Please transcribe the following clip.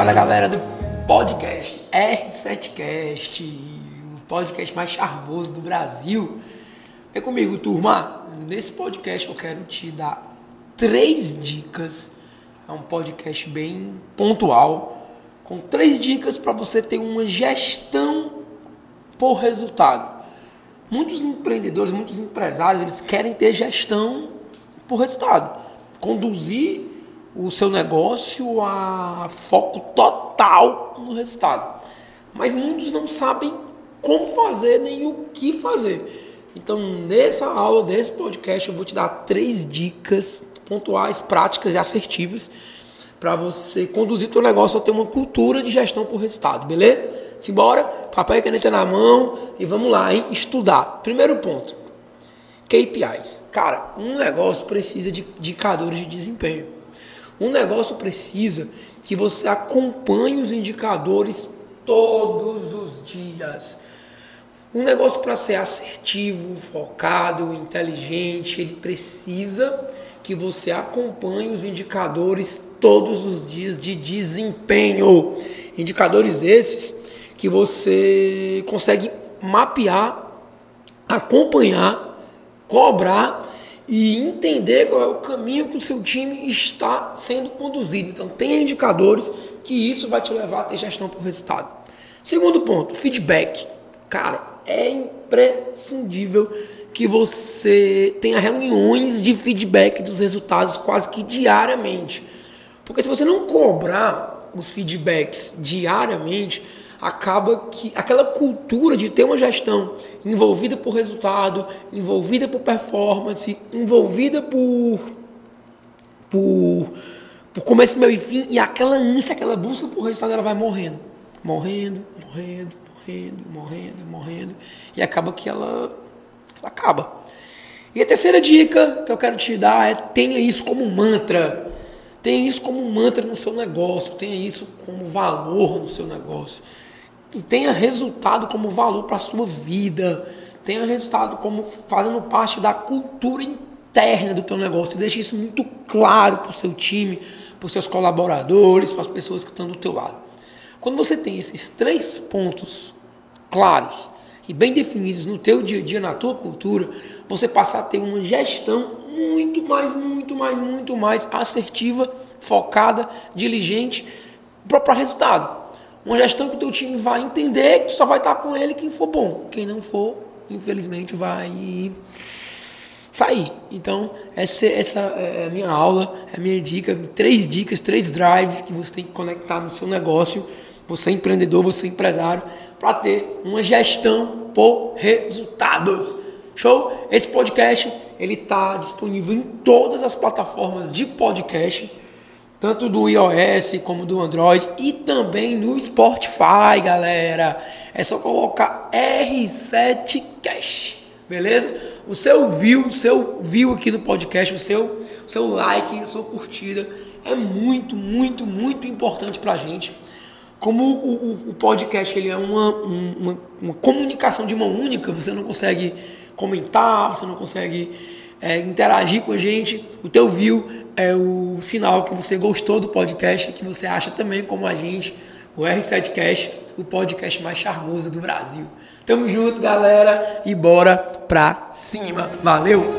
Fala galera do podcast R7Cast, o podcast mais charmoso do Brasil. Vem comigo, turma. Nesse podcast eu quero te dar três dicas. É um podcast bem pontual, com três dicas para você ter uma gestão por resultado. Muitos empreendedores, muitos empresários, eles querem ter gestão por resultado, conduzir o seu negócio a foco total no resultado. Mas muitos não sabem como fazer nem o que fazer. Então, nessa aula desse podcast, eu vou te dar três dicas pontuais, práticas e assertivas para você conduzir teu negócio a ter uma cultura de gestão por resultado, beleza? Simbora, papel e caneta na mão e vamos lá, hein? Estudar. Primeiro ponto, KPIs. Cara, um negócio precisa de indicadores de desempenho. Um negócio precisa que você acompanhe os indicadores todos os dias. Um negócio para ser assertivo, focado, inteligente, ele precisa que você acompanhe os indicadores todos os dias de desempenho. Indicadores esses que você consegue mapear, acompanhar, cobrar e entender qual é o caminho que o seu time está sendo conduzido. Então, tenha indicadores que isso vai te levar a ter gestão por resultado. Segundo ponto, feedback. Cara, é imprescindível que você tenha reuniões de feedback dos resultados quase que diariamente. Porque se você não cobrar os feedbacks diariamente, acaba que aquela cultura de ter uma gestão envolvida por resultado, envolvida por performance, envolvida por por, por começo, meio e fim, e aquela ânsia, aquela busca por resultado, ela vai morrendo, morrendo, morrendo, morrendo, morrendo, morrendo, e acaba que ela, ela acaba. E a terceira dica que eu quero te dar é tenha isso como mantra. Tenha isso como mantra no seu negócio, tenha isso como valor no seu negócio e tenha resultado como valor para a sua vida, tenha resultado como fazendo parte da cultura interna do teu negócio. Deixe isso muito claro para o seu time, para os seus colaboradores, para as pessoas que estão do teu lado. Quando você tem esses três pontos claros e bem definidos no teu dia a dia, na tua cultura, você passa a ter uma gestão muito mais, muito mais, muito mais assertiva, focada, diligente para resultado. Uma gestão que o teu time vai entender que só vai estar com ele quem for bom. Quem não for, infelizmente, vai sair. Então, essa, essa é a minha aula, é a minha dica. Três dicas, três drives que você tem que conectar no seu negócio. Você é empreendedor, você é empresário, para ter uma gestão por resultados. Show? Esse podcast ele está disponível em todas as plataformas de podcast tanto do iOS como do Android e também no Spotify, galera. É só colocar R7 Cash, beleza? O seu view, o seu view aqui no podcast, o seu, o seu like, a sua curtida é muito, muito, muito importante pra gente. Como o, o, o podcast ele é uma, uma, uma, comunicação de mão única, você não consegue comentar, você não consegue é, interagir com a gente, o teu view é o sinal que você gostou do podcast, que você acha também como a gente, o R7Cast, o podcast mais charmoso do Brasil. Tamo junto, galera, e bora pra cima. Valeu!